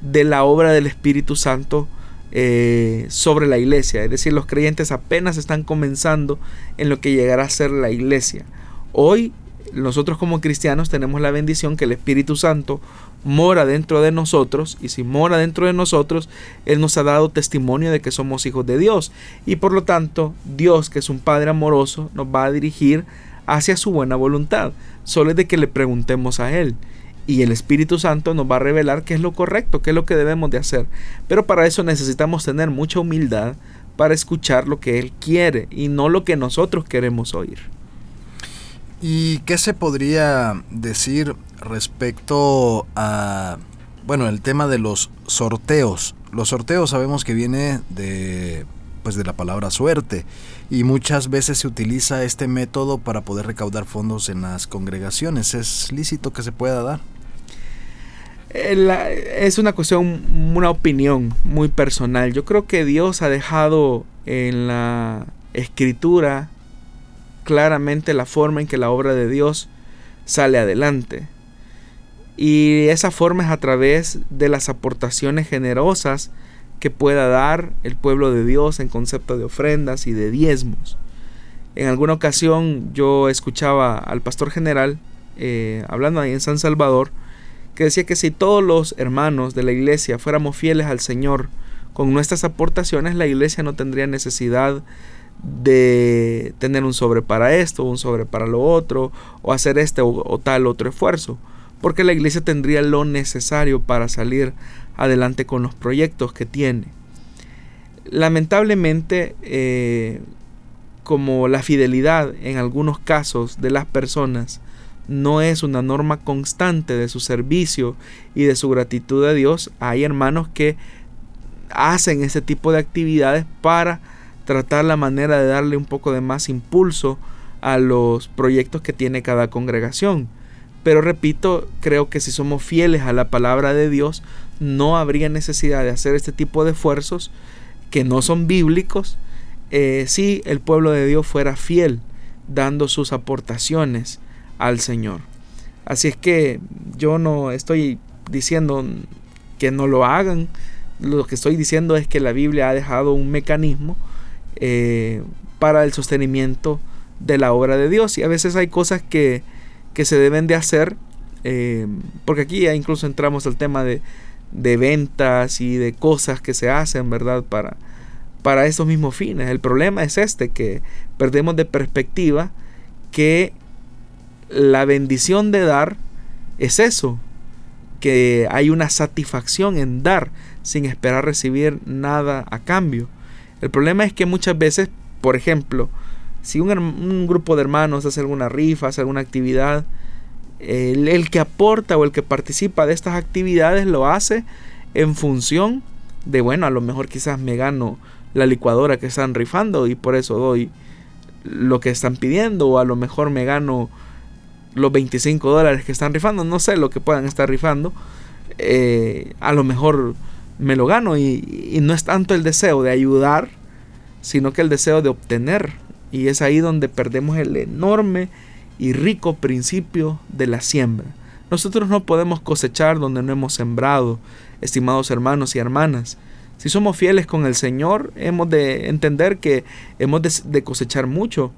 de la obra del Espíritu Santo eh, sobre la iglesia. Es decir, los creyentes apenas están comenzando en lo que llegará a ser la iglesia. Hoy nosotros como cristianos tenemos la bendición que el Espíritu Santo mora dentro de nosotros y si mora dentro de nosotros, Él nos ha dado testimonio de que somos hijos de Dios y por lo tanto Dios, que es un Padre amoroso, nos va a dirigir hacia su buena voluntad. Solo es de que le preguntemos a Él y el Espíritu Santo nos va a revelar qué es lo correcto, qué es lo que debemos de hacer. Pero para eso necesitamos tener mucha humildad para escuchar lo que Él quiere y no lo que nosotros queremos oír. ¿Y qué se podría decir respecto a, bueno, el tema de los sorteos? Los sorteos sabemos que viene de, pues de la palabra suerte y muchas veces se utiliza este método para poder recaudar fondos en las congregaciones. ¿Es lícito que se pueda dar? Eh, es una cuestión, una opinión muy personal. Yo creo que Dios ha dejado en la escritura claramente la forma en que la obra de Dios sale adelante. Y esa forma es a través de las aportaciones generosas que pueda dar el pueblo de Dios en concepto de ofrendas y de diezmos. En alguna ocasión yo escuchaba al pastor general eh, hablando ahí en San Salvador que decía que si todos los hermanos de la iglesia fuéramos fieles al Señor con nuestras aportaciones, la iglesia no tendría necesidad de tener un sobre para esto, un sobre para lo otro, o hacer este o, tal otro esfuerzo, porque la iglesia tendría lo necesario para salir adelante con los proyectos que tiene. Lamentablemente, eh, como la fidelidad en algunos casos de las personas no es una norma constante de su servicio y de su gratitud a Dios, hay hermanos que hacen ese tipo de actividades para tratar la manera de darle un poco de más impulso a los proyectos que tiene cada congregación. Pero repito, creo que si somos fieles a la palabra de Dios, no habría necesidad de hacer este tipo de esfuerzos que no son bíblicos eh, si el pueblo de Dios fuera fiel dando sus aportaciones al Señor. Así es que yo no estoy diciendo que no lo hagan, lo que estoy diciendo es que la Biblia ha dejado un mecanismo eh, para el sostenimiento de la obra de Dios. Y a veces hay cosas que, que se deben de hacer, eh, porque aquí ya incluso entramos al tema de, de, ventas y de cosas que se hacen, ¿verdad? Para, para esos mismos fines. El problema es este, que perdemos de perspectiva que la bendición de dar es eso, que hay una satisfacción en dar sin esperar recibir nada a cambio. El problema es que muchas veces, por ejemplo, si un, grupo de hermanos hace alguna rifa, hace alguna actividad, el, que aporta o el que participa de estas actividades lo hace en función de, bueno, a lo mejor quizás me gano la licuadora que están rifando y por eso doy lo que están pidiendo, o a lo mejor me gano los 25 dólares que están rifando, no sé lo que puedan estar rifando, eh, a lo mejor me lo gano y, no es tanto el deseo de ayudar, sino que el deseo de obtener. Y es ahí donde perdemos el enorme y rico principio de la siembra. Nosotros no podemos cosechar donde no hemos sembrado, estimados hermanos y hermanas. Si somos fieles con el Señor, hemos de entender que hemos de, cosechar mucho.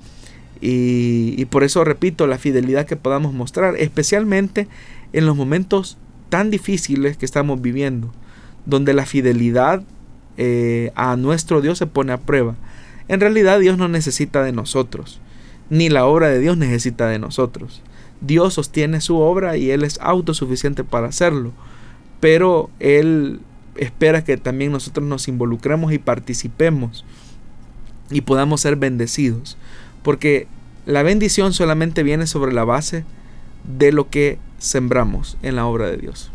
Y, por eso repito, la fidelidad que podamos mostrar, especialmente en los momentos tan difíciles que estamos viviendo donde la fidelidad eh, a nuestro Dios se pone a prueba. En realidad Dios no necesita de nosotros, ni la obra de Dios necesita de nosotros. Dios sostiene su obra y Él es autosuficiente para hacerlo, pero Él espera que también nosotros nos involucremos y participemos y podamos ser bendecidos, porque la bendición solamente viene sobre la base de lo que sembramos en la obra de Dios.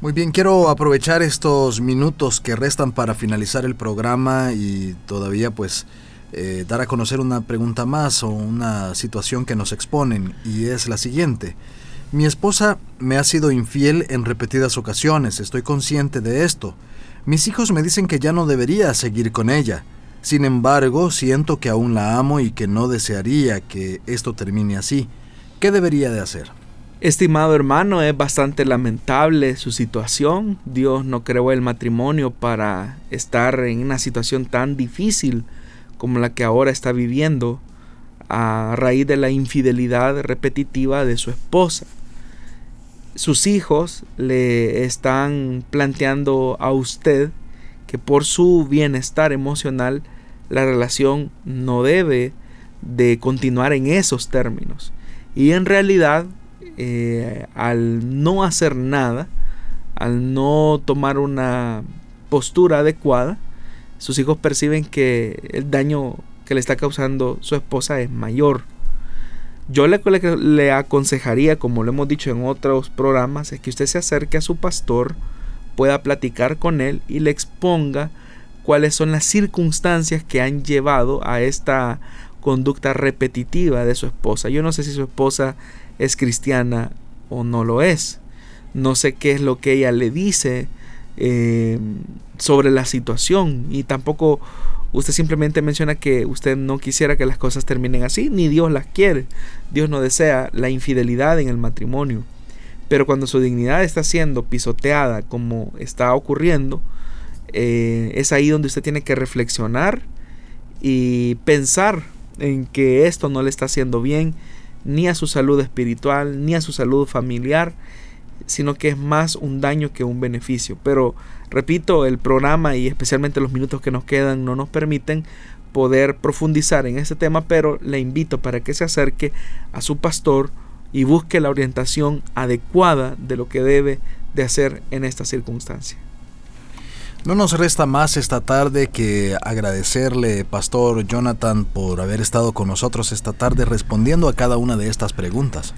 Muy bien, quiero aprovechar estos minutos que restan para finalizar el programa y todavía pues eh, dar a conocer una pregunta más o una situación que nos exponen y es la siguiente. Mi esposa me ha sido infiel en repetidas ocasiones, estoy consciente de esto. Mis hijos me dicen que ya no debería seguir con ella. Sin embargo, siento que aún la amo y que no desearía que esto termine así. ¿Qué debería de hacer? Estimado hermano, es bastante lamentable su situación. Dios no creó el matrimonio para estar en una situación tan difícil como la que ahora está viviendo a raíz de la infidelidad repetitiva de su esposa. Sus hijos le están planteando a usted que por su bienestar emocional la relación no debe de continuar en esos términos. Y en realidad eh, al no hacer nada, al no tomar una postura adecuada, sus hijos perciben que el daño que le está causando su esposa es mayor. Yo le, le, aconsejaría, como lo hemos dicho en otros programas, es que usted se acerque a su pastor, pueda platicar con él y le exponga cuáles son las circunstancias que han llevado a esta conducta repetitiva de su esposa. Yo no sé si su esposa es cristiana o no lo es. No sé qué es lo que ella le dice eh, sobre la situación y tampoco usted simplemente menciona que usted no quisiera que las cosas terminen así, ni Dios las quiere. Dios no desea la infidelidad en el matrimonio. Pero cuando su dignidad está siendo pisoteada como está ocurriendo, eh, es ahí donde usted tiene que reflexionar y pensar en que esto no le está haciendo bien ni a su salud espiritual, ni a su salud familiar, sino que es más un daño que un beneficio. Pero repito, el programa y especialmente los minutos que nos quedan no nos permiten poder profundizar en este tema, pero le invito para que se acerque a su pastor y busque la orientación adecuada de lo que debe de hacer en esta circunstancia. No nos resta más esta tarde que agradecerle, Pastor Jonathan, por haber estado con nosotros esta tarde respondiendo a cada una de estas preguntas.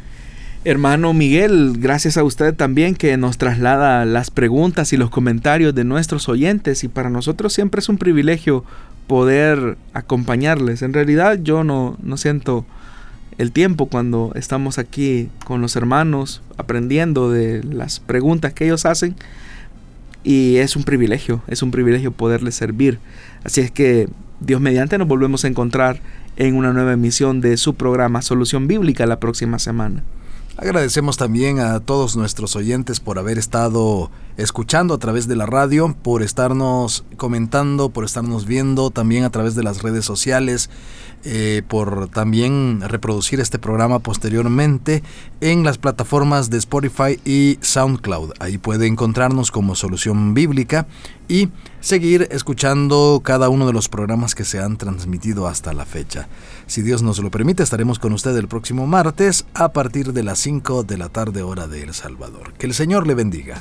Hermano Miguel, gracias a usted también que nos traslada las preguntas y los comentarios de nuestros oyentes y para nosotros siempre es un privilegio poder acompañarles. En realidad yo no, no siento el tiempo cuando estamos aquí con los hermanos aprendiendo de las preguntas que ellos hacen y es un privilegio, es un privilegio poderle servir. Así es que Dios mediante nos volvemos a encontrar en una nueva emisión de su programa Solución Bíblica la próxima semana. Agradecemos también a todos nuestros oyentes por haber estado escuchando a través de la radio, por estarnos comentando, por estarnos viendo también a través de las redes sociales, eh, por también reproducir este programa posteriormente en las plataformas de Spotify y SoundCloud. Ahí puede encontrarnos como Solución Bíblica y seguir escuchando cada uno de los programas que se han transmitido hasta la fecha. Si Dios nos lo permite, estaremos con usted el próximo martes a partir de las 5 de la tarde hora de El Salvador. Que el Señor le bendiga.